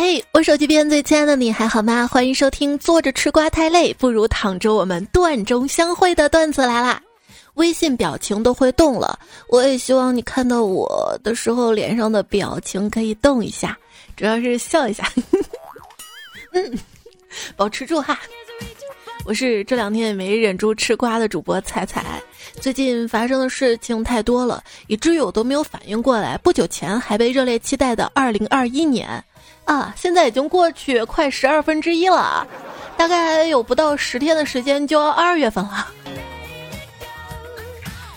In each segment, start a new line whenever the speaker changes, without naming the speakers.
嘿，我手机边最亲爱的你还好吗？欢迎收听坐着吃瓜太累，不如躺着我们段中相会的段子来啦！微信表情都会动了，我也希望你看到我的时候脸上的表情可以动一下，主要是笑一下。嗯，保持住哈。我是这两天也没忍住吃瓜的主播彩彩。最近发生的事情太多了，以至于我都没有反应过来。不久前还被热烈期待的二零二一年，啊，现在已经过去快十二分之一了，大概还有不到十天的时间就要二月份了。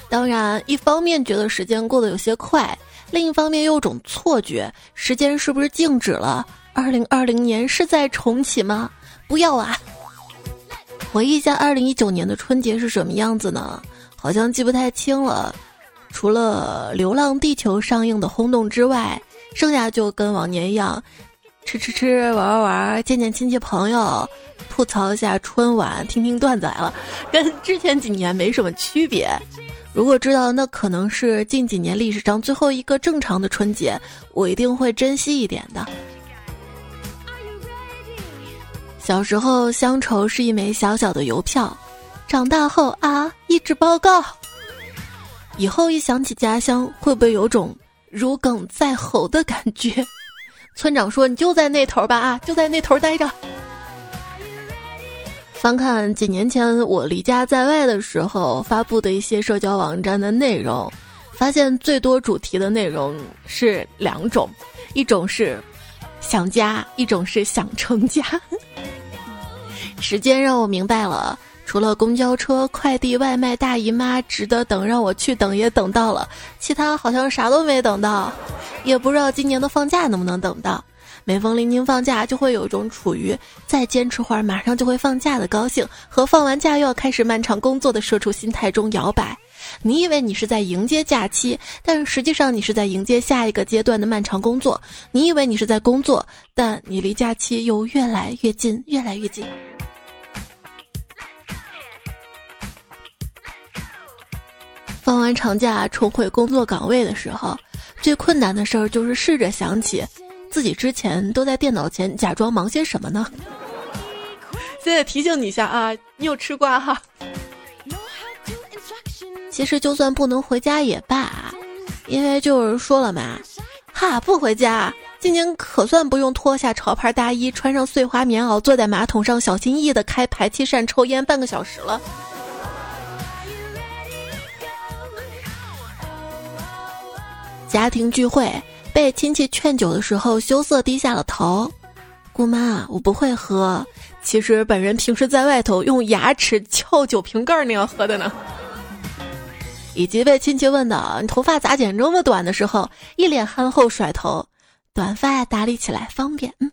当然，一方面觉得时间过得有些快，另一方面又有种错觉，时间是不是静止了？二零二零年是在重启吗？不要啊！回忆一下二零一九年的春节是什么样子呢？好像记不太清了。除了《流浪地球》上映的轰动之外，剩下就跟往年一样，吃吃吃，玩玩玩，见见亲戚朋友，吐槽一下春晚，听听段子来了，跟之前几年没什么区别。如果知道那可能是近几年历史上最后一个正常的春节，我一定会珍惜一点的。小时候，乡愁是一枚小小的邮票；长大后啊，一纸报告。以后一想起家乡，会不会有种如鲠在喉的感觉？村长说：“你就在那头吧，啊，就在那头待着。”翻看几年前我离家在外的时候发布的一些社交网站的内容，发现最多主题的内容是两种，一种是想家，一种是想成家。时间让我明白了，除了公交车、快递、外卖、大姨妈值得等，让我去等也等到了，其他好像啥都没等到，也不知道今年的放假能不能等到。每逢临近放假，就会有一种处于再坚持会儿马上就会放假的高兴，和放完假又要开始漫长工作的社畜心态中摇摆。你以为你是在迎接假期，但实际上你是在迎接下一个阶段的漫长工作。你以为你是在工作，但你离假期又越来越近，越来越近。放完长假重回工作岗位的时候，最困难的事儿就是试着想起自己之前都在电脑前假装忙些什么呢？现在提醒你一下啊，你有吃瓜哈。其实就算不能回家也罢，因为就是说了嘛，哈不回家，今年可算不用脱下潮牌大衣，穿上碎花棉袄，坐在马桶上小心翼翼的开排气扇抽烟半个小时了。家庭聚会被亲戚劝酒的时候，羞涩低下了头。姑妈，我不会喝。其实本人平时在外头用牙齿撬酒瓶盖那样喝的呢。以及被亲戚问到你头发咋剪这么短的时候，一脸憨厚甩头，短发打理起来方便。嗯。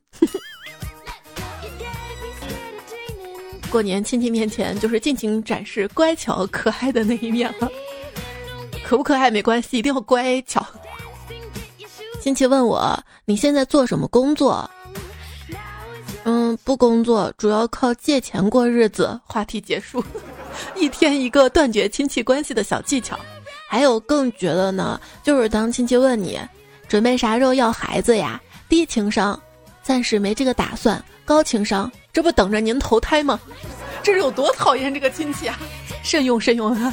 过年亲戚面前就是尽情展示乖巧可爱的那一面了。可不可爱没关系，一定要乖巧。亲戚问我你现在做什么工作？嗯，不工作，主要靠借钱过日子。话题结束，一天一个断绝亲戚关系的小技巧。还有更绝的呢，就是当亲戚问你准备啥时候要孩子呀？低情商，暂时没这个打算。高情商，这不等着您投胎吗？这是有多讨厌这个亲戚啊！慎用慎用啊！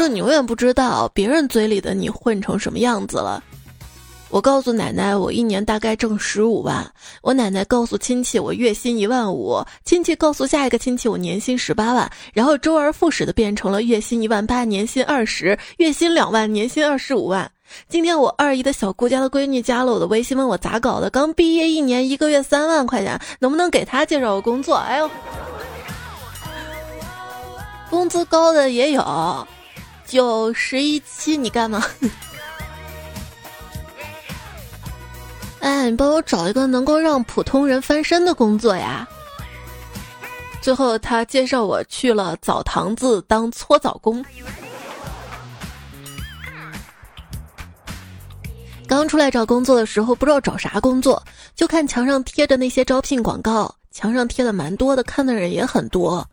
说你永远不知道别人嘴里的你混成什么样子了。我告诉奶奶，我一年大概挣十五万。我奶奶告诉亲戚，我月薪一万五。亲戚告诉下一个亲戚，我年薪十八万。然后周而复始的变成了月薪一万八，年薪二十，月薪两万，年薪二十五万。今天我二姨的小姑家的闺女加了我的微信，问我咋搞的，刚毕业一年，一个月三万块钱，能不能给她介绍个工作？哎呦，工资高的也有。九十一期，你干嘛？哎，你帮我找一个能够让普通人翻身的工作呀！最后，他介绍我去了澡堂子当搓澡工。刚出来找工作的时候，不知道找啥工作，就看墙上贴着那些招聘广告，墙上贴的蛮多的，看的人也很多。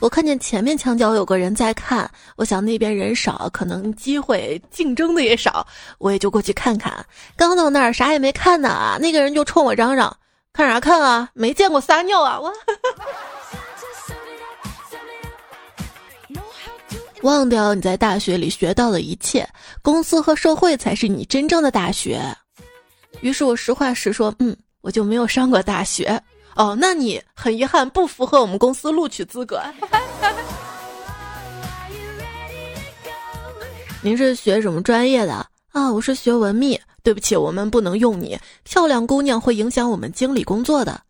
我看见前面墙角有个人在看，我想那边人少，可能机会竞争的也少，我也就过去看看。刚到那儿啥也没看呢，那个人就冲我嚷嚷：“看啥看啊？没见过撒尿啊！”我忘掉你在大学里学到的一切，公司和社会才是你真正的大学。于是我实话实说，嗯，我就没有上过大学。哦，那你很遗憾不符合我们公司录取资格。您是学什么专业的啊？我是学文秘。对不起，我们不能用你。漂亮姑娘会影响我们经理工作的。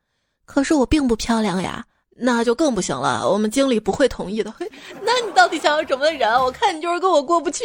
可是我并不漂亮呀，那就更不行了。我们经理不会同意的。嘿，那你到底想要什么人？我看你就是跟我过不去。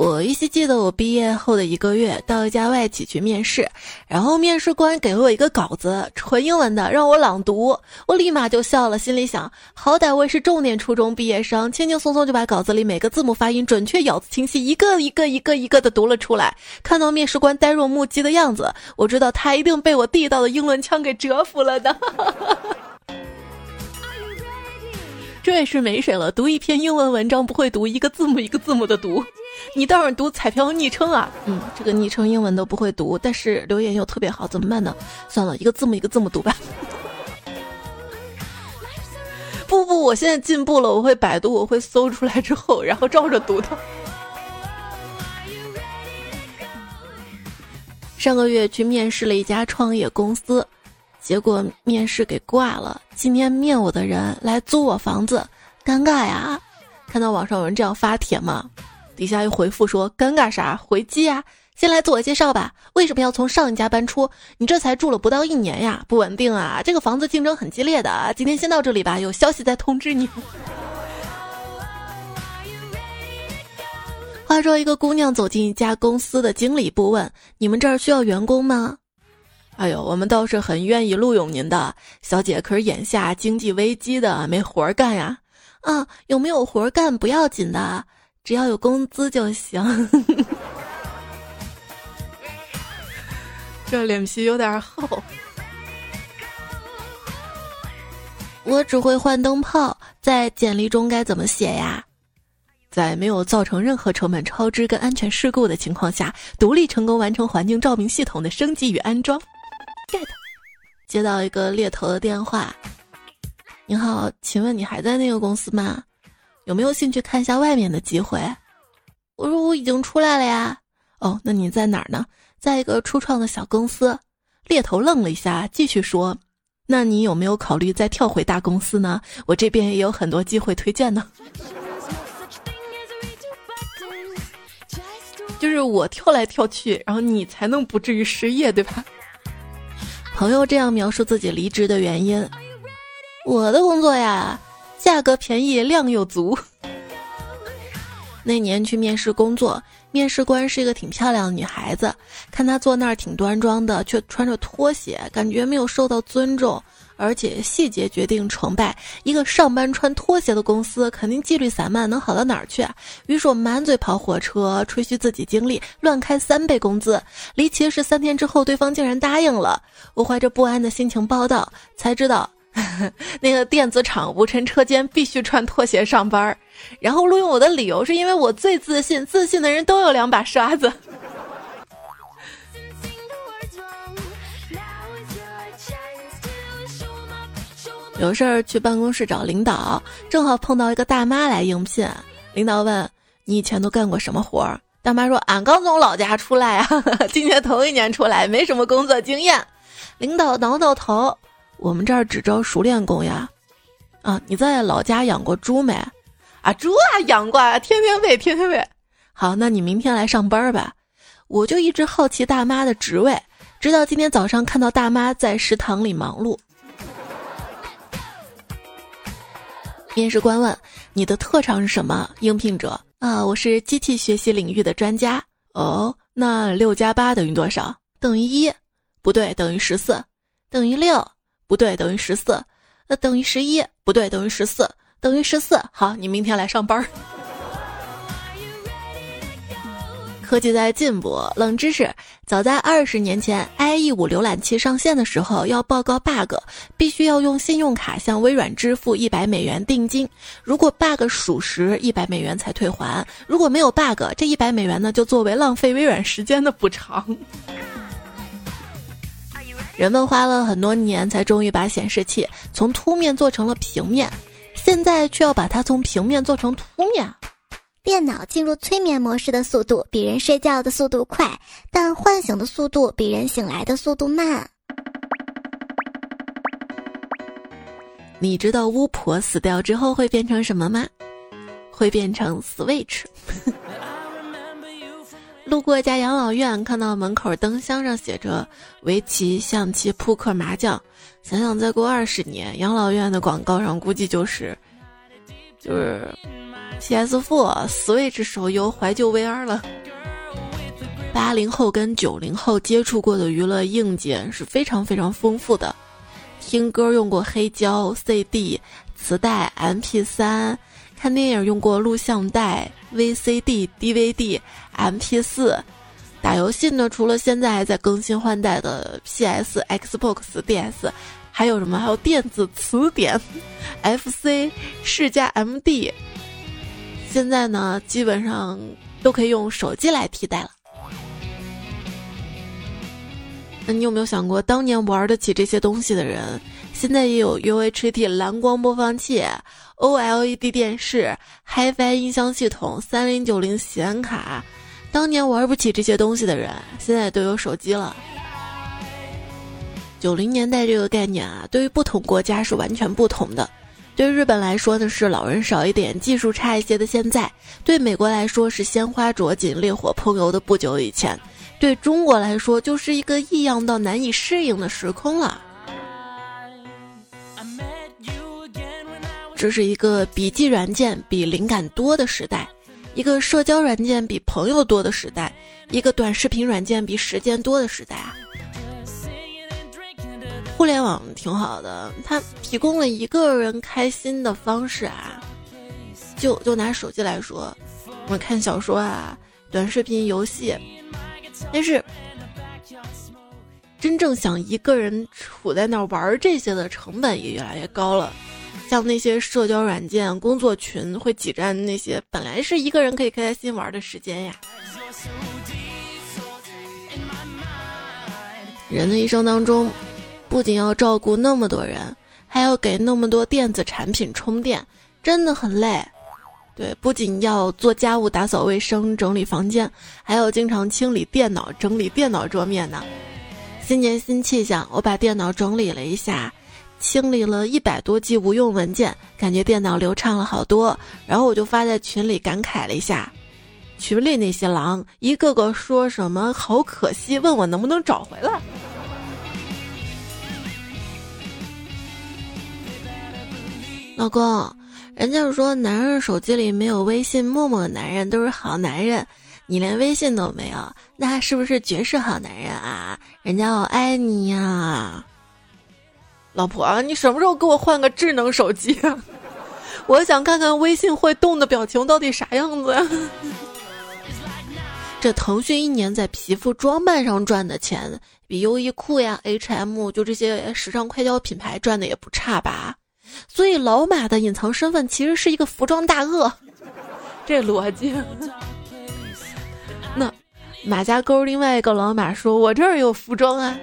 我依稀记得，我毕业后的一个月，到一家外企去面试，然后面试官给了我一个稿子，纯英文的，让我朗读，我立马就笑了，心里想，好歹我也是重点初中毕业生，轻轻松松就把稿子里每个字母发音准确、咬字清晰，一个一个一个一个的读了出来。看到面试官呆若木鸡的样子，我知道他一定被我地道的英文腔给折服了的。这也是没谁了，读一篇英文文章不会读，一个字母一个字母的读。你倒是读彩票昵称啊，嗯，这个昵称英文都不会读，但是留言又特别好，怎么办呢？算了，一个字母一个字母读吧。不不，我现在进步了，我会百度，我会搜出来之后，然后照着读的。上个月去面试了一家创业公司。结果面试给挂了，今天面我的人来租我房子，尴尬呀！看到网上有人这样发帖吗？底下又回复说：“尴尬啥？回击啊！先来自我介绍吧，为什么要从上一家搬出？你这才住了不到一年呀，不稳定啊！这个房子竞争很激烈的，今天先到这里吧，有消息再通知你。”话说，一个姑娘走进一家公司的经理部，问：“你们这儿需要员工吗？”哎呦，我们倒是很愿意录用您的小姐，可是眼下经济危机的，没活儿干呀。啊，有没有活儿干不要紧的，只要有工资就行。这脸皮有点厚。我只会换灯泡，在简历中该怎么写呀？在没有造成任何成本超支跟安全事故的情况下，独立成功完成环境照明系统的升级与安装。get，接到一个猎头的电话，你好，请问你还在那个公司吗？有没有兴趣看一下外面的机会？我说我已经出来了呀。哦，那你在哪儿呢？在一个初创的小公司。猎头愣了一下，继续说：“那你有没有考虑再跳回大公司呢？我这边也有很多机会推荐呢。”就是我跳来跳去，然后你才能不至于失业，对吧？朋友这样描述自己离职的原因：我的工作呀，价格便宜，量又足。那年去面试工作，面试官是一个挺漂亮的女孩子，看她坐那儿挺端庄的，却穿着拖鞋，感觉没有受到尊重。而且细节决定成败，一个上班穿拖鞋的公司，肯定纪律散漫，能好到哪儿去？于是我满嘴跑火车，吹嘘自己经历，乱开三倍工资。离奇的是，三天之后，对方竟然答应了。我怀着不安的心情报道，才知道 那个电子厂无尘车间必须穿拖鞋上班。然后录用我的理由是因为我最自信，自信的人都有两把刷子。有事儿去办公室找领导，正好碰到一个大妈来应聘。领导问：“你以前都干过什么活儿？”大妈说：“俺刚从老家出来啊，今年头一年出来，没什么工作经验。”领导挠挠头：“我们这儿只招熟练工呀。”啊，你在老家养过猪没？啊，猪啊养过，天天喂，天天喂。好，那你明天来上班吧。我就一直好奇大妈的职位，直到今天早上看到大妈在食堂里忙碌。面试官问：“你的特长是什么？”应聘者：“啊，我是机器学习领域的专家。”哦，那六加八等于多少？等于一？不对，等于十四。等于六？不对，等于十四。呃，等于十一？不对，等于十四。等于十四。好，你明天来上班。科技在进步，冷知识：早在二十年前，IE 五浏览器上线的时候，要报告 bug，必须要用信用卡向微软支付一百美元定金。如果 bug 属实，一百美元才退还；如果没有 bug，这一百美元呢，就作为浪费微软时间的补偿。人们花了很多年，才终于把显示器从凸面做成了平面，现在却要把它从平面做成凸面。
电脑进入催眠模式的速度比人睡觉的速度快，但唤醒的速度比人醒来的速度慢。
你知道巫婆死掉之后会变成什么吗？会变成 Switch。路过一家养老院，看到门口灯箱上写着围棋、象棋、扑克、麻将。想想再过二十年，养老院的广告上估计就是，就是。PS4、Switch 手游、怀旧 VR 了。八零后跟九零后接触过的娱乐硬件是非常非常丰富的，听歌用过黑胶、CD、磁带、MP3，看电影用过录像带、VCD、DVD、MP4，打游戏呢，除了现在还在更新换代的 PS、Xbox、DS，还有什么？还有电子词典、FC、世嘉 MD。现在呢，基本上都可以用手机来替代了。那你有没有想过，当年玩得起这些东西的人，现在也有 UHT 蓝光播放器、OLED 电视、HiFi 音箱系统、三零九零显卡。当年玩不起这些东西的人，现在都有手机了。九零年代这个概念啊，对于不同国家是完全不同的。对日本来说的是老人少一点、技术差一些的现在；对美国来说是鲜花着锦、烈火烹油的不久以前；对中国来说就是一个异样到难以适应的时空了。这是一个笔记软件比灵感多的时代，一个社交软件比朋友多的时代，一个短视频软件比时间多的时代啊！互联网挺好的，它提供了一个人开心的方式啊。就就拿手机来说，我看小说啊、短视频、游戏，但是真正想一个人处在那儿玩这些的成本也越来越高了。像那些社交软件、工作群会挤占那些本来是一个人可以开开心玩的时间呀。人的一生当中。不仅要照顾那么多人，还要给那么多电子产品充电，真的很累。对，不仅要做家务、打扫卫生、整理房间，还要经常清理电脑、整理电脑桌面呢。新年新气象，我把电脑整理了一下，清理了一百多 G 无用文件，感觉电脑流畅了好多。然后我就发在群里感慨了一下，群里那些狼一个个说什么好可惜，问我能不能找回来。老公，人家说男人手机里没有微信、陌陌的男人都是好男人，你连微信都没有，那是不是绝世好男人啊？人家我爱你呀，老婆，你什么时候给我换个智能手机啊？我想看看微信会动的表情到底啥样子呀？这腾讯一年在皮肤装扮上赚的钱，比优衣库呀、H&M 就这些时尚快消品牌赚的也不差吧？所以老马的隐藏身份其实是一个服装大鳄，这逻辑。那马家沟另外一个老马说：“我这儿有服装啊。”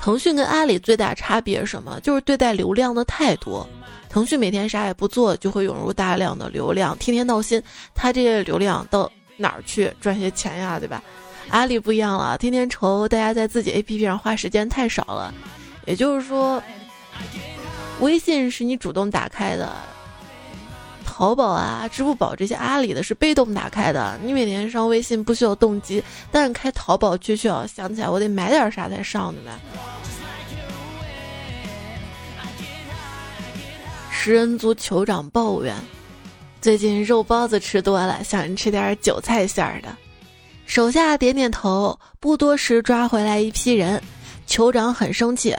腾讯跟阿里最大差别是什么？就是对待流量的态度。腾讯每天啥也不做，就会涌入大量的流量，天天闹心。他这些流量到哪儿去赚些钱呀？对吧？阿里不一样了，天天愁大家在自己 APP 上花时间太少了。也就是说。微信是你主动打开的，淘宝啊、支付宝这些阿里的是被动打开的。你每天上微信不需要动机，但是开淘宝却需要想起来我得买点啥才上的呗。食人族酋长抱怨，最近肉包子吃多了，想吃点韭菜馅儿的。手下点点头，不多时抓回来一批人，酋长很生气。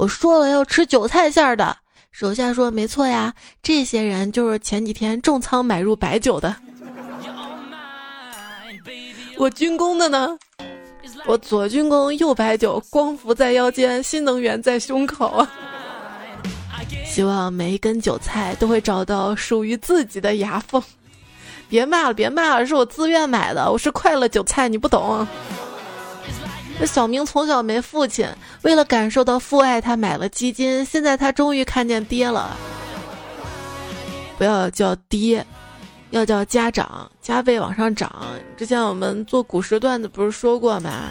我说了要吃韭菜馅儿的，手下说没错呀，这些人就是前几天重仓买入白酒的。我军工的呢，我左军工，右白酒，光伏在腰间，新能源在胸口！希望每一根韭菜都会找到属于自己的牙缝。别骂了，别骂了，是我自愿买的，我是快乐韭菜，你不懂。这小明从小没父亲，为了感受到父爱，他买了基金，现在他终于看见爹了。不要叫爹，要叫家长，加倍往上涨。之前我们做古时段子不是说过吗？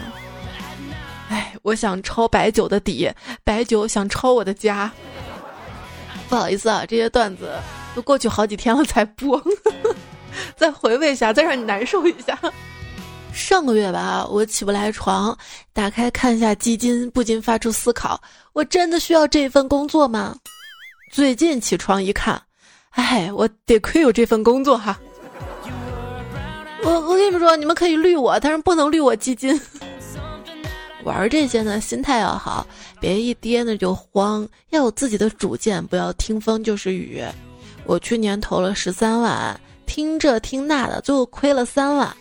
哎，我想抄白酒的底，白酒想抄我的家。不好意思啊，这些段子都过去好几天了才播。再回味一下，再让你难受一下。上个月吧，我起不来床，打开看一下基金，不禁发出思考：我真的需要这份工作吗？最近起床一看，哎，我得亏有这份工作哈。我我跟你们说，你们可以绿我，但是不能绿我基金。玩这些呢，心态要好，别一跌呢就慌，要有自己的主见，不要听风就是雨。我去年投了十三万。听这听那的，最后亏了三万。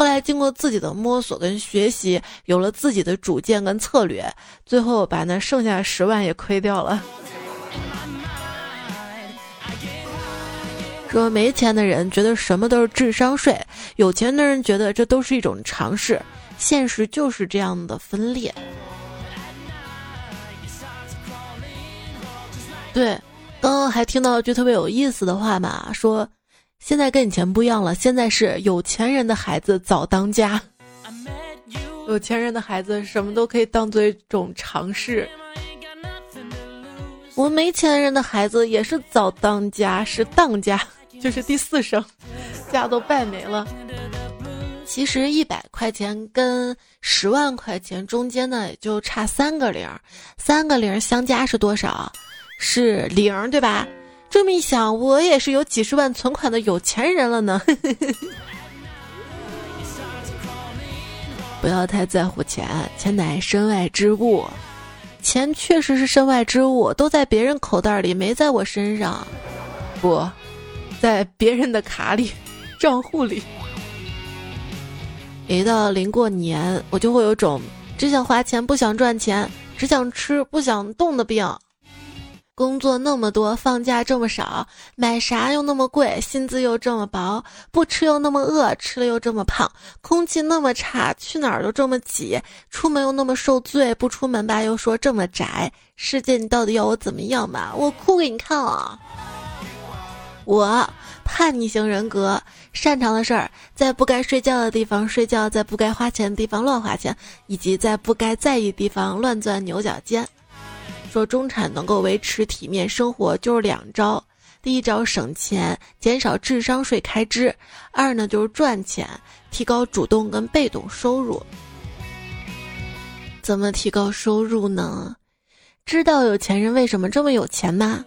后来经过自己的摸索跟学习，有了自己的主见跟策略，最后把那剩下十万也亏掉了。说没钱的人觉得什么都是智商税，有钱的人觉得这都是一种尝试。现实就是这样的分裂。对，刚刚还听到一句特别有意思的话嘛，说。现在跟以前不一样了，现在是有钱人的孩子早当家。有钱人的孩子什么都可以当做一种尝试。我没钱人的孩子也是早当家，是当家，就是第四声，家都败没了。其实一百块钱跟十万块钱中间呢，也就差三个零，三个零相加是多少？是零，对吧？这么一想，我也是有几十万存款的有钱人了呢。不要太在乎钱，钱乃身外之物。钱确实是身外之物，都在别人口袋里，没在我身上。不在别人的卡里、账户里。一到临过年，我就会有种只想花钱不想赚钱，只想吃不想动的病。工作那么多，放假这么少，买啥又那么贵，薪资又这么薄，不吃又那么饿，吃了又这么胖，空气那么差，去哪儿都这么挤，出门又那么受罪，不出门吧又说这么宅，世界你到底要我怎么样嘛？我哭给你看啊！我叛逆型人格，擅长的事儿，在不该睡觉的地方睡觉，在不该花钱的地方乱花钱，以及在不该在意的地方乱钻牛角尖。说中产能够维持体面生活，就是两招：第一招省钱，减少智商税开支；二呢就是赚钱，提高主动跟被动收入。怎么提高收入呢？知道有钱人为什么这么有钱吗？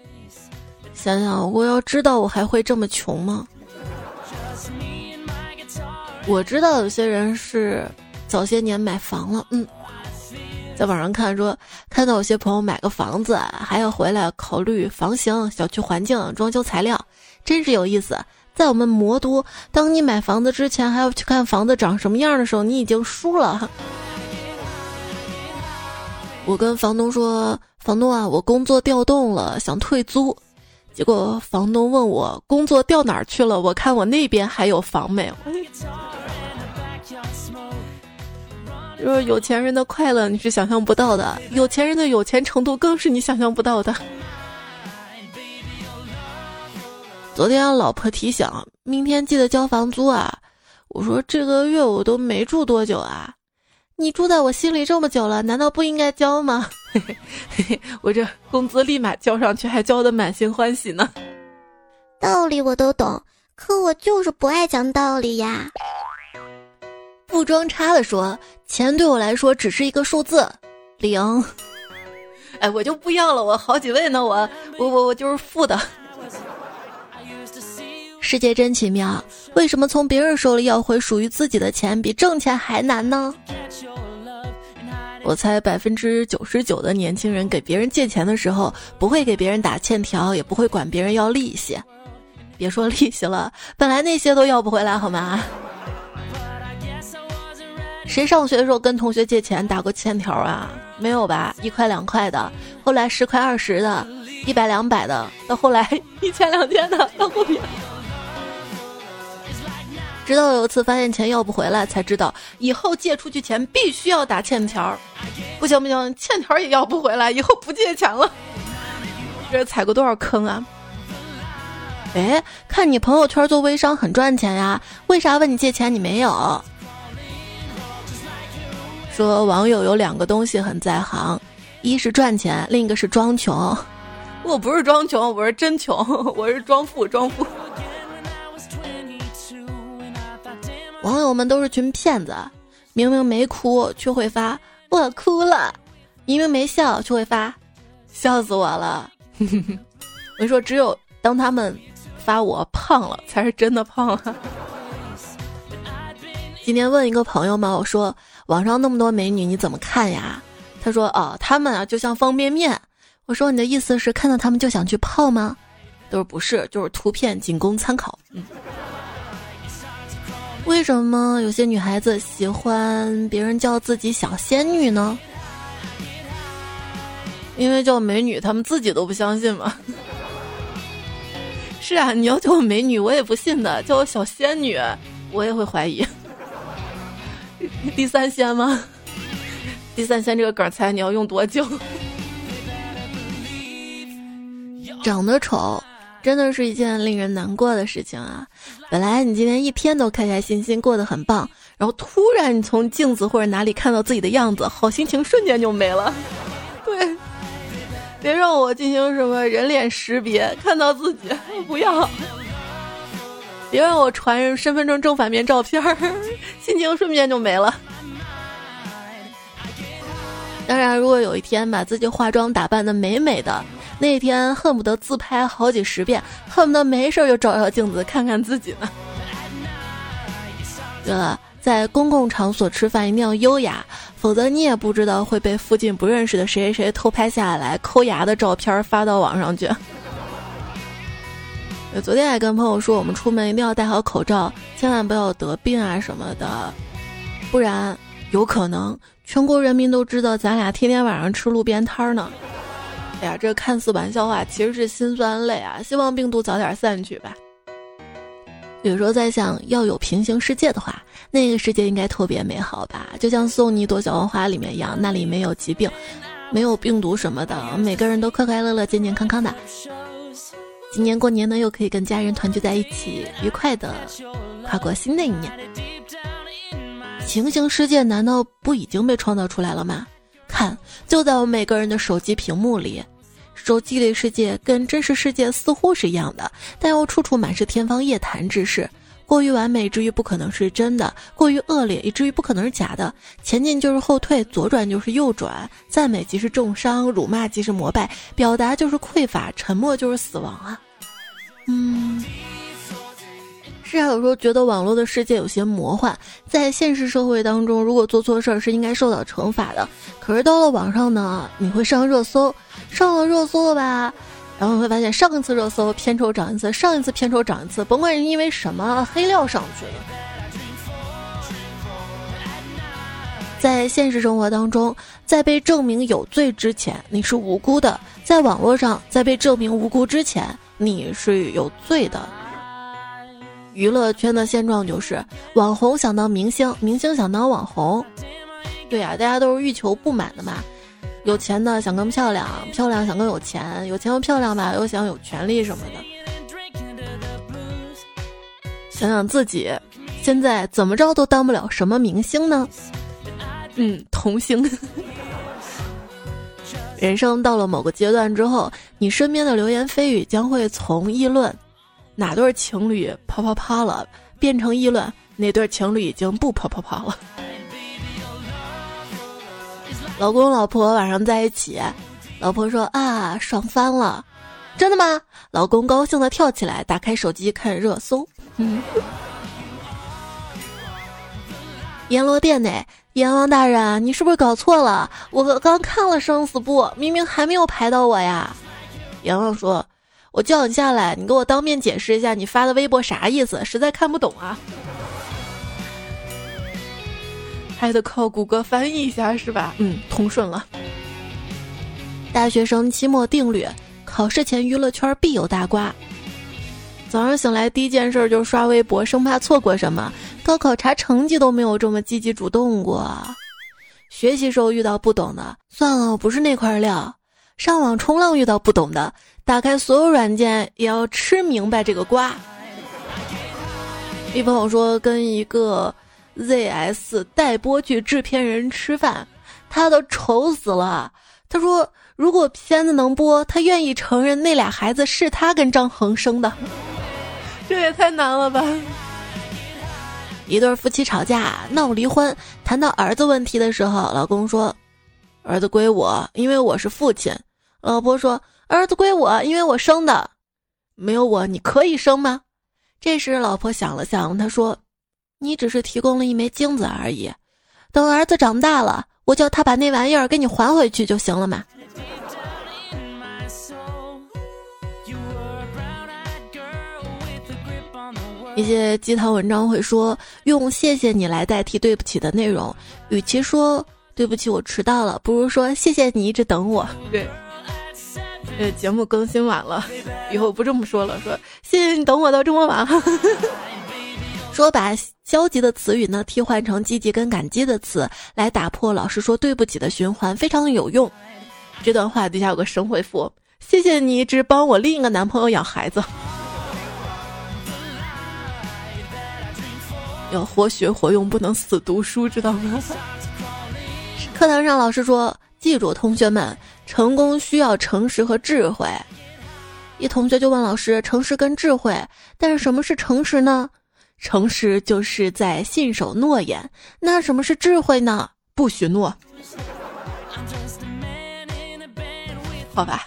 想想我要知道，我还会这么穷吗？我知道有些人是早些年买房了，嗯。在网上看说，看到有些朋友买个房子还要回来考虑房型、小区环境、装修材料，真是有意思。在我们魔都，当你买房子之前还要去看房子长什么样的时候，你已经输了。我跟房东说：“房东啊，我工作调动了，想退租。”结果房东问我：“工作调哪儿去了？我看我那边还有房没有？”就是有钱人的快乐你是想象不到的，有钱人的有钱程度更是你想象不到的。昨天老婆提醒，明天记得交房租啊！我说这个月我都没住多久啊，你住在我心里这么久了，难道不应该交吗？嘿 嘿我这工资立马交上去，还交的满心欢喜呢。
道理我都懂，可我就是不爱讲道理呀。
不装叉的说，钱对我来说只是一个数字，零。哎，我就不要了，我好几位呢，我我我我就是负的。世界真奇妙，为什么从别人手里要回属于自己的钱比挣钱还难呢？我猜百分之九十九的年轻人给别人借钱的时候，不会给别人打欠条，也不会管别人要利息。别说利息了，本来那些都要不回来，好吗？谁上学的时候跟同学借钱打过欠条啊？没有吧？一块两块的，后来十块二十的，一百两百的，到后来 一千两千的，到后面。直到有一次发现钱要不回来，才知道以后借出去钱必须要打欠条。不行不行，欠条也要不回来，以后不借钱了。这踩过多少坑啊？哎，看你朋友圈做微商很赚钱呀，为啥问你借钱你没有？说网友有两个东西很在行，一是赚钱，另一个是装穷。我不是装穷，我是真穷，我是装富装富。网友们都是群骗子，明明没哭却会发我哭了，明明没笑却会发笑死我了。我说，只有当他们发我胖了，才是真的胖了。今天问一个朋友嘛，我说网上那么多美女你怎么看呀？他说哦，他们啊就像方便面。我说你的意思是看到他们就想去泡吗？都是不是，就是图片仅供参考。嗯。为什么有些女孩子喜欢别人叫自己小仙女呢？因为叫美女，她们自己都不相信嘛。是啊，你要叫我美女，我也不信的；叫我小仙女，我也会怀疑。第三仙吗？第三仙这个梗猜你要用多久？长得丑。真的是一件令人难过的事情啊！本来你今天一天都开开心心过得很棒，然后突然你从镜子或者哪里看到自己的样子，好心情瞬间就没了。对，别让我进行什么人脸识别，看到自己不要。别让我传身份证正反面照片儿，心情瞬间就没了。当然，如果有一天把自己化妆打扮的美美的。那天恨不得自拍好几十遍，恨不得没事就照照镜子看看自己呢。对了，在公共场所吃饭一定要优雅，否则你也不知道会被附近不认识的谁谁谁偷拍下来抠牙的照片发到网上去。昨天还跟朋友说，我们出门一定要戴好口罩，千万不要得病啊什么的，不然有可能全国人民都知道咱俩天天晚上吃路边摊儿呢。哎呀，这看似玩笑话，其实是心酸泪啊！希望病毒早点散去吧。有时候在想，要有平行世界的话，那个世界应该特别美好吧？就像送你一朵小黄花里面一样，那里没有疾病，没有病毒什么的，每个人都快快乐乐、健健康康的。今年过年呢，又可以跟家人团聚在一起，愉快的跨过新的一年。平行世界难道不已经被创造出来了吗？看，就在我们每个人的手机屏幕里。手机里世界跟真实世界似乎是一样的，但又处处满是天方夜谭之事。过于完美，至于不可能是真的；过于恶劣，以至于不可能是假的。前进就是后退，左转就是右转。赞美即是重伤，辱骂即是膜拜，表达就是匮乏，沉默就是死亡啊！嗯。是啊，有时候觉得网络的世界有些魔幻，在现实社会当中，如果做错事儿是应该受到惩罚的。可是到了网上呢，你会上热搜，上了热搜了吧？然后你会发现上一次热搜片酬涨一次，上一次片酬涨一次，甭管是因为什么黑料上去了。在现实生活当中，在被证明有罪之前，你是无辜的；在网络上，在被证明无辜之前，你是有罪的。娱乐圈的现状就是，网红想当明星，明星想当网红。对呀，大家都是欲求不满的嘛。有钱的想更漂亮，漂亮想更有钱，有钱又漂亮吧，又想有权利什么的。想想自己，现在怎么着都当不了什么明星呢？嗯，童星。人生到了某个阶段之后，你身边的流言蜚语将会从议论。哪对情侣啪啪啪了，变成议论哪对情侣已经不啪啪啪了。老公老婆晚上在一起，老婆说啊爽翻了，真的吗？老公高兴的跳起来，打开手机看热搜。阎罗殿内，阎王大人，你是不是搞错了？我刚看了生死簿，明明还没有排到我呀。阎王说。我叫你下来，你给我当面解释一下你发的微博啥意思？实在看不懂啊！还得靠谷歌翻译一下是吧？嗯，通顺了。大学生期末定律：考试前娱乐圈必有大瓜。早上醒来第一件事就刷微博，生怕错过什么。高考查成绩都没有这么积极主动过。学习时候遇到不懂的，算了，我不是那块料。上网冲浪遇到不懂的，打开所有软件也要吃明白这个瓜。一朋友说跟一个 ZS 待播剧制片人吃饭，他都愁死了。他说如果片子能播，他愿意承认那俩孩子是他跟张恒生的。这也太难了吧！一对夫妻吵架闹离婚，谈到儿子问题的时候，老公说：“儿子归我，因为我是父亲。”老婆说：“儿子归我，因为我生的。没有我，你可以生吗？”这时，老婆想了想，她说：“你只是提供了一枚精子而已，等儿子长大了，我叫他把那玩意儿给你还回去就行了嘛。”一些鸡汤文章会说用“谢谢你”来代替“对不起”的内容，与其说“对不起，我迟到了”，不如说“谢谢你一直等我”。对，呃，节目更新晚了。以后不这么说了，说谢谢你等我到这么晚。说把消极的词语呢替换成积极跟感激的词，来打破老师说对不起的循环，非常有用。这段话底下有个神回复：谢谢你一直帮我另一个男朋友养孩子。要活学活用，不能死读书，知道吗？课堂上老师说：“记住，同学们，成功需要诚实和智慧。”一同学就问老师：“诚实跟智慧，但是什么是诚实呢？诚实就是在信守诺言。那什么是智慧呢？不许诺。”好吧，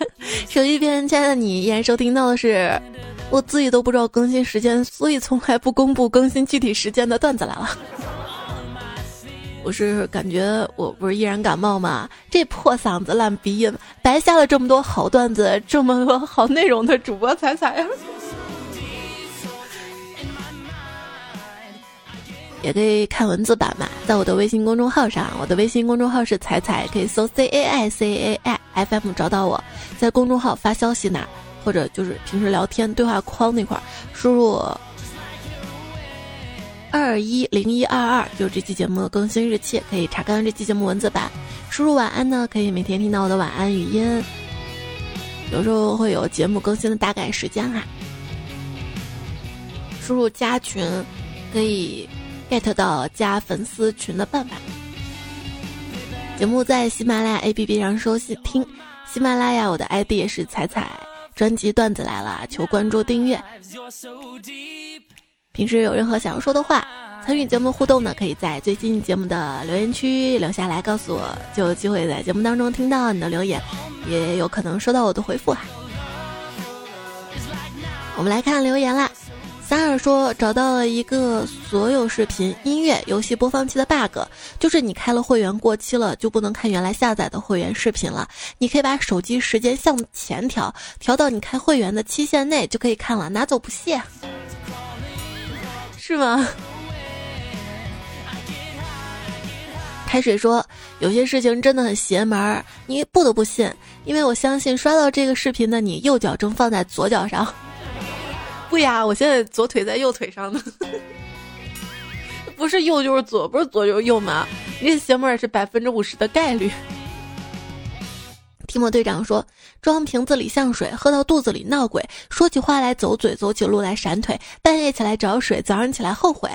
手机边亲爱的你，依然收听到的是我自己都不知道更新时间，所以从来不公布更新具体时间的段子来了。我是感觉我不是依然感冒吗？这破嗓子烂鼻音，白瞎了这么多好段子，这么多好内容的主播彩彩也可以看文字版嘛，在我的微信公众号上，我的微信公众号是彩彩，可以搜 C A I C A I F M 找到我，在公众号发消息那，或者就是平时聊天对话框那块输入。二一零一二二，就是这期节目的更新日期，可以查看这期节目文字版。输入晚安呢，可以每天听到我的晚安语音。有时候会有节目更新的大概时间哈。输入加群，可以 get 到加粉丝群的办法。节目在喜马拉雅 APP 上收听，喜马拉雅我的 ID 也是彩彩，专辑段子来了，求关注订阅。平时有任何想要说的话，参与节目互动呢，可以在最新节目的留言区留下来告诉我，就有机会在节目当中听到你的留言，也有可能收到我的回复哈。我们来看留言啦，说找到了一个所有视频、音乐、游戏播放器的 bug，就是你开了会员过期了，就不能看原来下载的会员视频了。你可以把手机时间向前调，调到你开会员的期限内就可以看了，拿走不谢。是吗？开水说，有些事情真的很邪门儿，你不得不信，因为我相信刷到这个视频的你，右脚正放在左脚上。对呀，我现在左腿在右腿上呢。不是右就是左，不是左就是右吗？你这邪门儿是百分之五十的概率。提莫队长说：“装瓶子里像水，喝到肚子里闹鬼。说起话来走嘴，走起路来闪腿。半夜起来找水，早上起来后悔。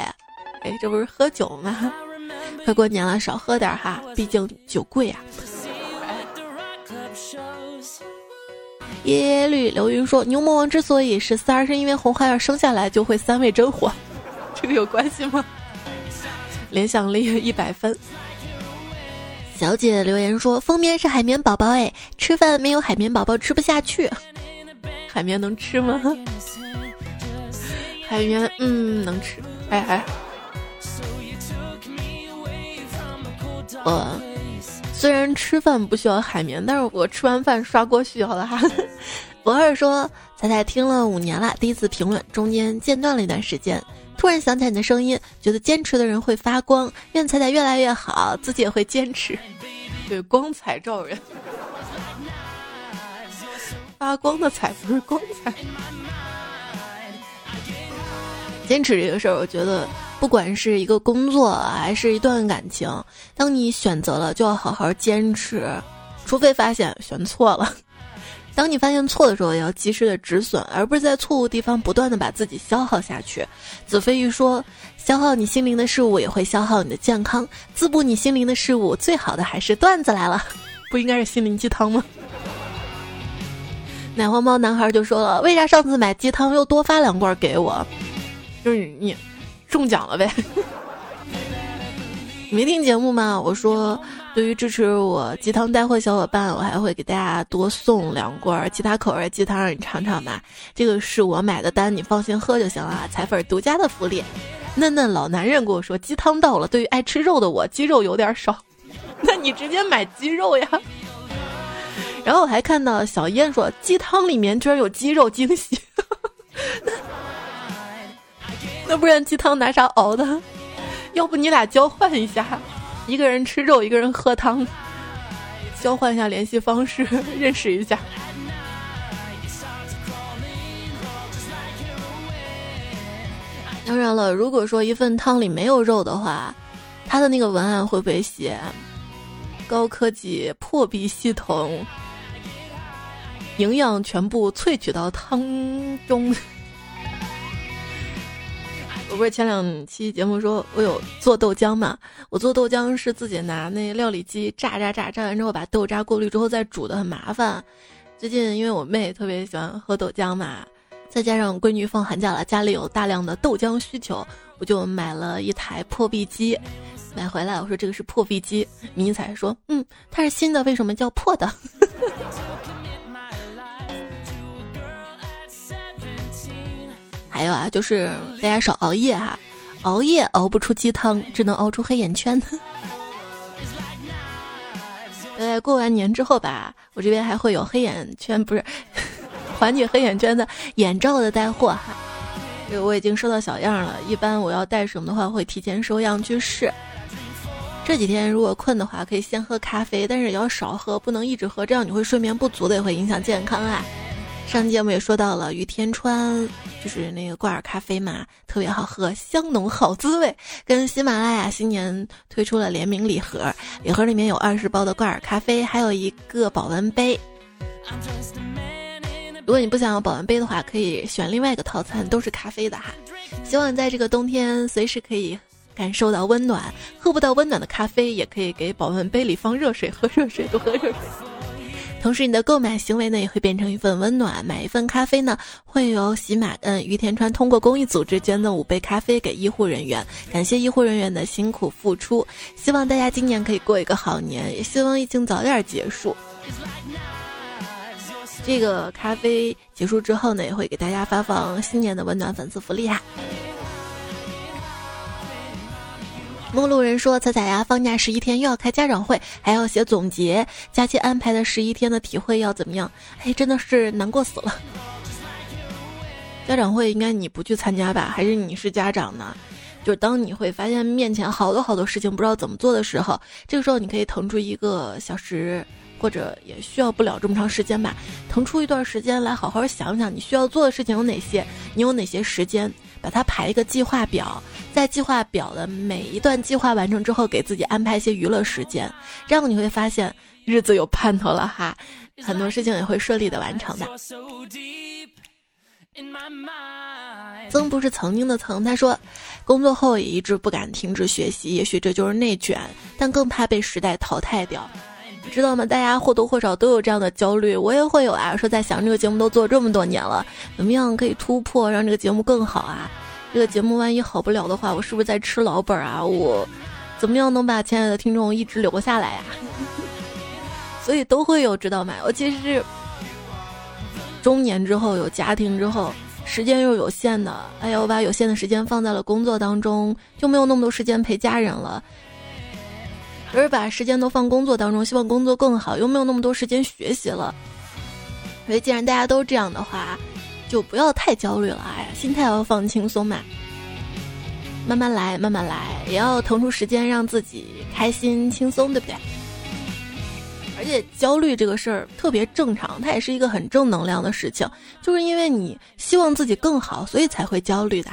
哎，这不是喝酒吗？快过年了，少喝点哈，毕竟酒贵啊。”耶耶绿流云说：“牛魔王之所以是三，是因为红孩儿生下来就会三味真火，这个有关系吗？” 联想力一百分。小姐留言说：“封面是海绵宝宝，哎，吃饭没有海绵宝宝吃不下去。海绵能吃吗？海绵，嗯，能吃。哎哎，我虽然吃饭不需要海绵，但是我吃完饭刷锅需要的哈。博二说：彩彩听了五年了，第一次评论，中间间断了一段时间。”突然想起来你的声音，觉得坚持的人会发光，愿彩彩越来越好，自己也会坚持。对，光彩照人，发光的彩不是光彩。坚持这个事儿，我觉得不管是一个工作还是一段感情，当你选择了，就要好好坚持，除非发现选错了。当你发现错的时候，也要及时的止损，而不是在错误地方不断的把自己消耗下去。子非鱼说：“消耗你心灵的事物，也会消耗你的健康；滋补你心灵的事物，最好的还是段子来了，不应该是心灵鸡汤吗？”奶黄包男孩就说了：“为啥上次买鸡汤又多发两罐给我？就是你中奖了呗？没听节目吗？我说。”对于支持我鸡汤带货小伙伴，我还会给大家多送两罐其他口味鸡汤，让你尝尝吧。这个是我买的单，你放心喝就行了。彩粉独家的福利。嫩嫩老男人跟我说鸡汤到了，对于爱吃肉的我，鸡肉有点少，那你直接买鸡肉呀。然后我还看到小燕说鸡汤里面居然有鸡肉惊喜，那不然鸡汤拿啥熬的？要不你俩交换一下？一个人吃肉，一个人喝汤，交换一下联系方式，认识一下。当然了，如果说一份汤里没有肉的话，它的那个文案会不会写“高科技破壁系统，营养全部萃取到汤中”？我不是前两期节目说我有做豆浆嘛？我做豆浆是自己拿那料理机榨榨榨榨完之后把豆渣过滤之后再煮的，很麻烦。最近因为我妹特别喜欢喝豆浆嘛，再加上闺女放寒假了，家里有大量的豆浆需求，我就买了一台破壁机。买回来我说这个是破壁机，迷彩说嗯它是新的，为什么叫破的？还有啊，就是大家少熬夜哈，熬夜熬不出鸡汤，只能熬出黑眼圈。呃，过完年之后吧，我这边还会有黑眼圈，不是 缓解黑眼圈的眼罩的带货哈。这个我已经收到小样了，一般我要带什么的话，会提前收样去试。这几天如果困的话，可以先喝咖啡，但是也要少喝，不能一直喝，这样你会睡眠不足的，也会影响健康啊。上期节目也说到了，于天川就是那个挂耳咖啡嘛，特别好喝，香浓好滋味。跟喜马拉雅新年推出了联名礼盒，礼盒里面有二十包的挂耳咖啡，还有一个保温杯。如果你不想要保温杯的话，可以选另外一个套餐，都是咖啡的哈。希望在这个冬天随时可以感受到温暖，喝不到温暖的咖啡，也可以给保温杯里放热水，喝热水，多喝热水。同时，你的购买行为呢也会变成一份温暖。买一份咖啡呢，会由喜马嗯于田川通过公益组织捐赠五杯咖啡给医护人员，感谢医护人员的辛苦付出。希望大家今年可以过一个好年，也希望疫情早点结束。这个咖啡结束之后呢，也会给大家发放新年的温暖粉丝福利哈。陌路人说：“彩彩呀，放假十一天又要开家长会，还要写总结，假期安排的十一天的体会要怎么样？哎，真的是难过死了。家长会应该你不去参加吧？还是你是家长呢？就是当你会发现面前好多好多事情不知道怎么做的时候，这个时候你可以腾出一个小时，或者也需要不了这么长时间吧，腾出一段时间来好好想想你需要做的事情有哪些，你有哪些时间。”把它排一个计划表，在计划表的每一段计划完成之后，给自己安排一些娱乐时间，这样你会发现日子有盼头了哈，很多事情也会顺利的完成的。曾不是曾经的曾，他说，工作后也一直不敢停止学习，也许这就是内卷，但更怕被时代淘汰掉。知道吗？大家或多或少都有这样的焦虑，我也会有啊。说在想这个节目都做这么多年了，怎么样可以突破，让这个节目更好啊？这个节目万一好不了的话，我是不是在吃老本啊？我怎么样能把亲爱的听众一直留下来呀？所以都会有，知道吗？尤其是中年之后有家庭之后，时间又有限的，哎呀，我把有限的时间放在了工作当中，就没有那么多时间陪家人了。而是把时间都放工作当中，希望工作更好，又没有那么多时间学习了。所以，既然大家都这样的话，就不要太焦虑了，哎呀，心态要放轻松嘛。慢慢来，慢慢来，也要腾出时间让自己开心轻松，对不对？而且焦虑这个事儿特别正常，它也是一个很正能量的事情，就是因为你希望自己更好，所以才会焦虑的。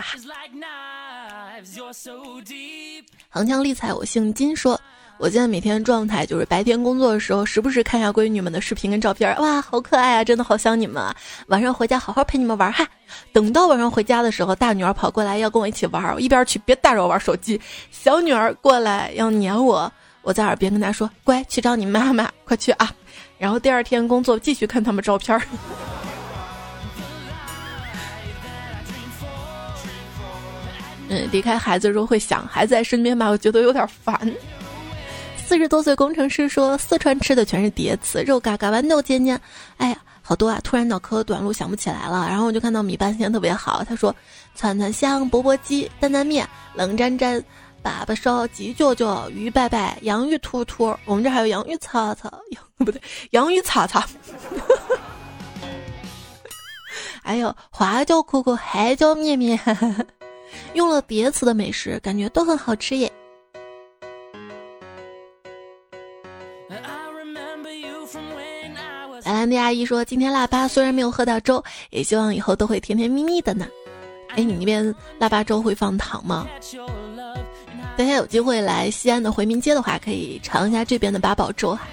横枪立彩，我姓金，说。我现在每天状态就是白天工作的时候，时不时看一下闺女们的视频跟照片，哇，好可爱啊！真的好想你们啊！晚上回家好好陪你们玩哈。等到晚上回家的时候，大女儿跑过来要跟我一起玩，我一边去别打扰我玩手机。小女儿过来要黏我，我在耳边跟她说：“乖，去找你妈妈，快去啊！”然后第二天工作继续看他们照片。嗯，离开孩子的时候会想，孩子在身边吧，我觉得有点烦。四十多岁工程师说：“四川吃的全是叠词，肉嘎嘎，豌豆尖尖。哎呀，好多啊！突然脑壳短路，想不起来了。然后我就看到米饭现在特别好，他说：串串香，钵钵鸡，担担面，冷沾沾，粑粑烧，鸡脚脚，鱼拜拜，洋芋兔兔。我们这还有洋芋擦擦，不对，洋芋擦擦。还有花椒可可，海椒面面。用了叠词的美食，感觉都很好吃耶。”莱兰迪阿姨说：“今天腊八虽然没有喝到粥，也希望以后都会甜甜蜜蜜的呢。”哎，你那边腊八粥会放糖吗？大家有机会来西安的回民街的话，可以尝一下这边的八宝粥哈。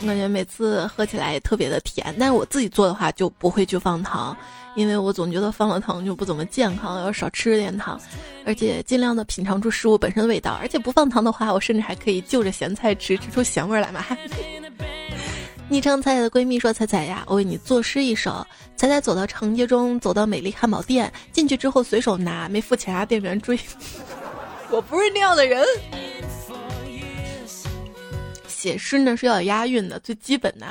我感觉每次喝起来也特别的甜，但是我自己做的话就不会去放糖，因为我总觉得放了糖就不怎么健康，要少吃点糖，而且尽量的品尝出食物本身的味道。而且不放糖的话，我甚至还可以就着咸菜吃，吃出咸味来嘛。昵称彩彩的闺蜜说：“彩彩呀，我为你作诗一首。彩彩走到长街中，走到美丽汉堡店，进去之后随手拿，没付钱啊，店员追。我不是那样的人。写诗呢是要有押韵的，最基本的。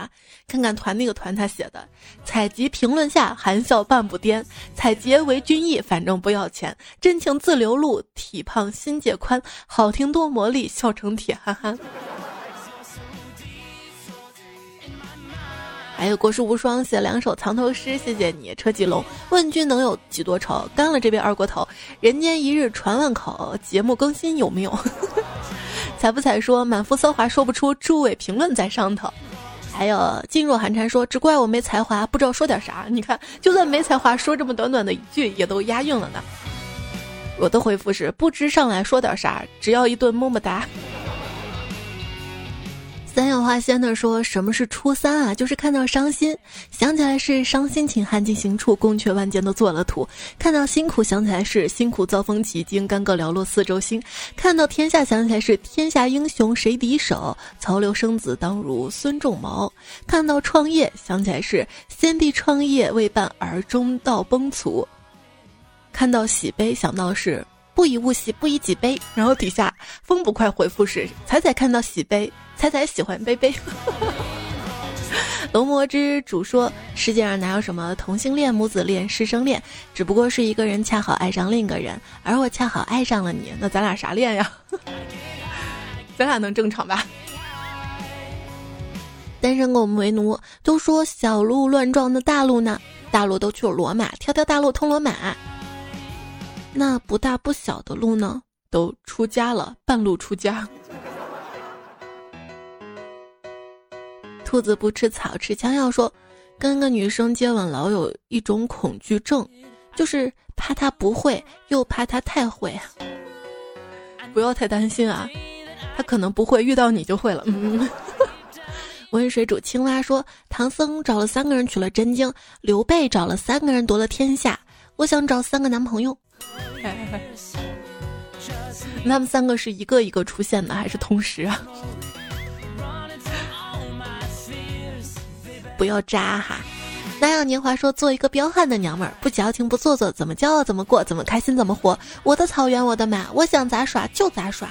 看看团那个团他写的：采集评论下，含笑半步颠。采撷为君意，反正不要钱。真情自流露，体胖心界宽。好听多魔力，笑成铁，哈哈。”还有国士无双写两首藏头诗，谢谢你。车继龙问君能有几多愁？干了这杯二锅头。人间一日传万口，节目更新有没有？彩不彩说满腹骚话说不出，诸位评论在上头。还有噤若寒蝉说只怪我没才华，不知道说点啥。你看，就算没才华，说这么短短的一句也都押韵了呢。我的回复是不知上来说点啥，只要一顿么么哒。三氧化酰的说：“什么是初三啊？就是看到伤心，想起来是伤心，秦汉进行处，宫阙万间都做了图；看到辛苦，想起来是辛苦遭风起，经干戈寥落四周星；看到天下，想起来是天下英雄谁敌手？曹刘生子当如孙仲谋；看到创业，想起来是先帝创业未半而中道崩殂；看到喜悲，想到是不以物喜，不以己悲。然后底下风不快回复是：彩彩看到喜悲。”彩彩喜欢杯杯。龙魔之主说：“世界上哪有什么同性恋、母子恋、师生恋？只不过是一个人恰好爱上另一个人，而我恰好爱上了你。那咱俩啥恋呀？咱俩能正常吧？”单身狗们为奴，都说小鹿乱撞的大鹿呢？大鹿都去了罗马，条条大路通罗马。那不大不小的鹿呢？都出家了，半路出家。兔子不吃草，吃枪药。说，跟个女生接吻，老有一种恐惧症，就是怕她不会，又怕她太会。不要太担心啊，她可能不会，遇到你就会了。嗯。温水煮青蛙说，唐僧找了三个人取了真经，刘备找了三个人夺了天下。我想找三个男朋友。他们三个是一个一个出现的，还是同时啊？不要渣哈！南阳年华说：“做一个彪悍的娘们儿，不矫情不做作，怎么骄傲怎么过，怎么开心怎么活。我的草原，我的马，我想咋耍就咋耍。”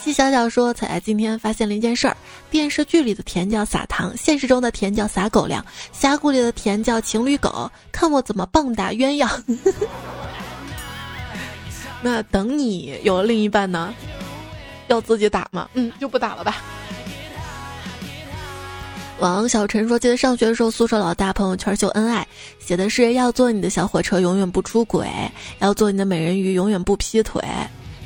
细小小说：“彩彩今天发现了一件事儿，电视剧里的甜叫撒糖，现实中的甜叫撒狗粮，峡谷里的甜叫情侣狗。看我怎么棒打鸳鸯！那等你有了另一半呢，要自己打吗？嗯，就不打了吧。”王小晨说：“记得上学的时候，宿舍老大朋友圈秀恩爱，写的是要做你的小火车，永远不出轨；要做你的美人鱼，永远不劈腿。”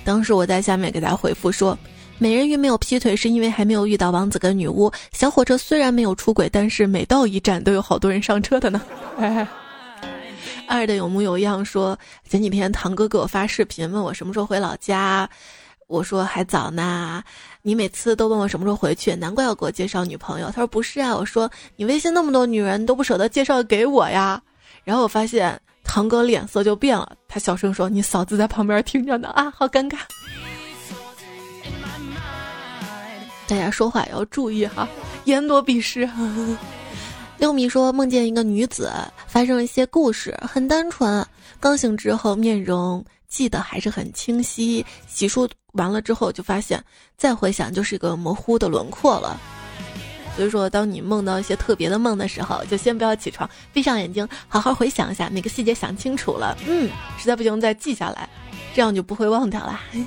当时我在下面给他回复说：“美人鱼没有劈腿，是因为还没有遇到王子跟女巫。小火车虽然没有出轨，但是每到一站都有好多人上车的呢。”二的有模有样说：“前几天堂哥给我发视频，问我什么时候回老家。”我说还早呢，你每次都问我什么时候回去，难怪要给我介绍女朋友。他说不是啊，我说你微信那么多女人，都不舍得介绍给我呀。然后我发现堂哥脸色就变了，他小声说：“你嫂子在旁边听着呢啊，好尴尬。”大家说话也要注意哈，言多必失。六米说梦见一个女子发生了一些故事，很单纯。刚醒之后，面容记得还是很清晰，洗漱。完了之后就发现，再回想就是一个模糊的轮廓了。所以说，当你梦到一些特别的梦的时候，就先不要起床，闭上眼睛，好好回想一下每个细节，想清楚了，嗯，实在不行再记下来，这样就不会忘掉了。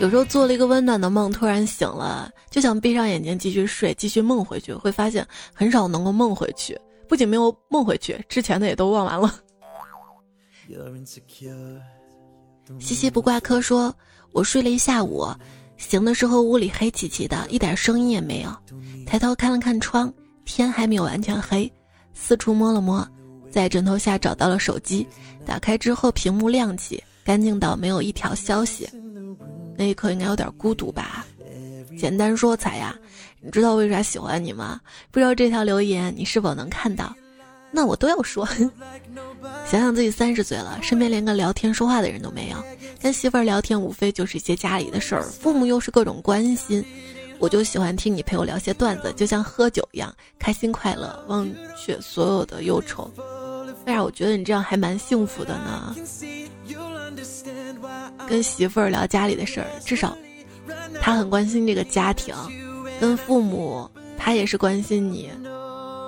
有时候做了一个温暖的梦，突然醒了，就想闭上眼睛继续睡，继续梦回去，会发现很少能够梦回去，不仅没有梦回去，之前的也都忘完了。西西不挂科说：“我睡了一下午，醒的时候屋里黑漆漆的，一点声音也没有。抬头看了看窗，天还没有完全黑。四处摸了摸，在枕头下找到了手机，打开之后屏幕亮起，干净到没有一条消息。那一刻应该有点孤独吧？简单说，彩呀，你知道为啥喜欢你吗？不知道这条留言你是否能看到？那我都要说。”想想自己三十岁了，身边连个聊天说话的人都没有，跟媳妇儿聊天无非就是一些家里的事儿，父母又是各种关心，我就喜欢听你陪我聊些段子，就像喝酒一样，开心快乐，忘却所有的忧愁。为啥我觉得你这样还蛮幸福的呢？跟媳妇儿聊家里的事儿，至少他很关心这个家庭；跟父母，他也是关心你，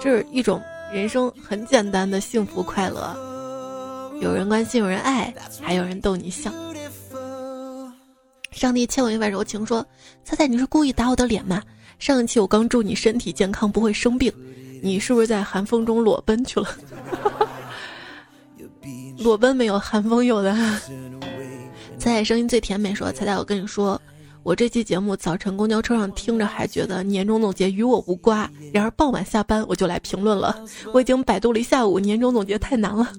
这是一种。人生很简单的幸福快乐，有人关心，有人爱，还有人逗你笑。上帝欠我一碗柔情，说：“猜猜你是故意打我的脸吗？上一期我刚祝你身体健康，不会生病，你是不是在寒风中裸奔去了？裸奔没有，寒风有的。猜猜声音最甜美，说：猜猜我跟你说。”我这期节目早晨公交车上听着还觉得年终总结与我无关，然而傍晚下班我就来评论了。我已经百度了一下午，年终总结太难了。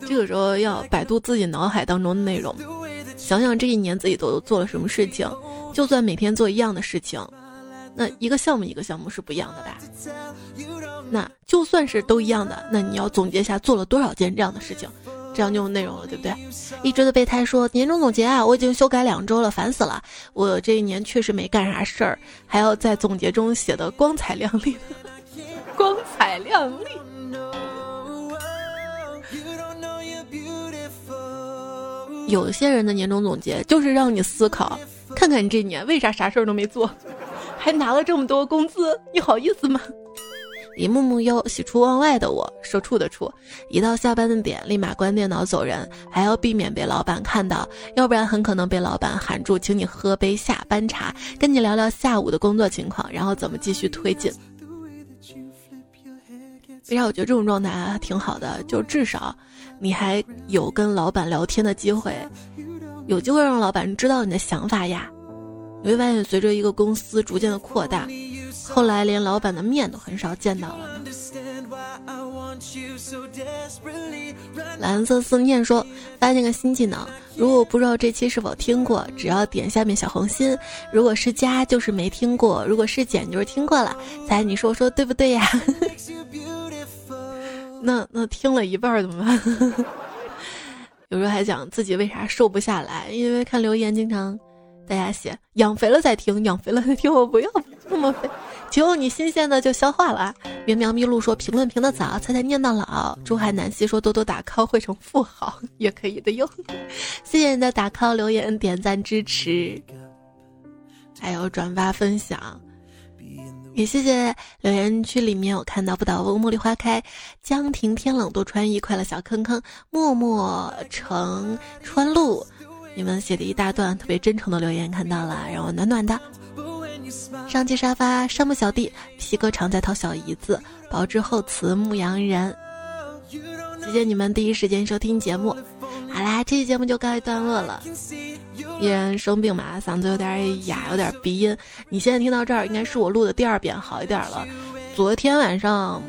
这个时候要百度自己脑海当中的内容，想想这一年自己都做了什么事情。就算每天做一样的事情，那一个项目一个项目是不一样的吧？那就算是都一样的，那你要总结一下做了多少件这样的事情。这样就有内容了，对不对？一直的备胎说年终总结啊，我已经修改两周了，烦死了。我这一年确实没干啥事儿，还要在总结中写的光彩亮丽，光彩亮丽。有些人的年终总结就是让你思考，看看你这一年为啥啥事儿都没做，还拿了这么多工资，你好意思吗？一幕幕又喜出望外的我，社畜的畜，一到下班的点，立马关电脑走人，还要避免被老板看到，要不然很可能被老板喊住，请你喝杯下班茶，跟你聊聊下午的工作情况，然后怎么继续推进。为啥我觉得这种状态还挺好的？就至少你还有跟老板聊天的机会，有机会让老板知道你的想法呀。你会发现，随着一个公司逐渐的扩大。后来连老板的面都很少见到了。蓝色思念说：“发现个新技能，如果不知道这期是否听过，只要点下面小红心。如果是加，就是没听过；如果是减，就是听过了。猜你说说对不对呀？那那听了一半怎么办？有时候还讲自己为啥瘦不下来，因为看留言经常大家写养肥了再听，养肥了再听，我不要那么肥。”求你新鲜的就消化了。喵喵咪露说评论评的早，猜猜念到老。珠海南希说多多打 call 会成富豪也可以的哟。谢谢你的打 call 留言点赞支持，还有转发分享。也谢谢留言区里面我看到不倒翁茉莉花开，江亭天冷多穿衣，快乐小坑坑，默默成川路，你们写的一大段特别真诚的留言看到了，让我暖暖的。上期沙发山木小弟，皮革常在掏小姨子，保质厚慈牧羊人。谢谢你们第一时间收听节目。好啦，这期节目就告一段落了。依然生病嘛，嗓子有点哑，有点鼻音。你现在听到这儿，应该是我录的第二遍，好一点了。昨天晚上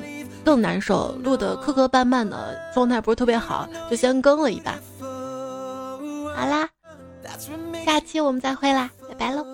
更难受，录的磕磕绊绊的，状态不是特别好，就先更了一半。好啦，下期我们再会啦，拜拜喽。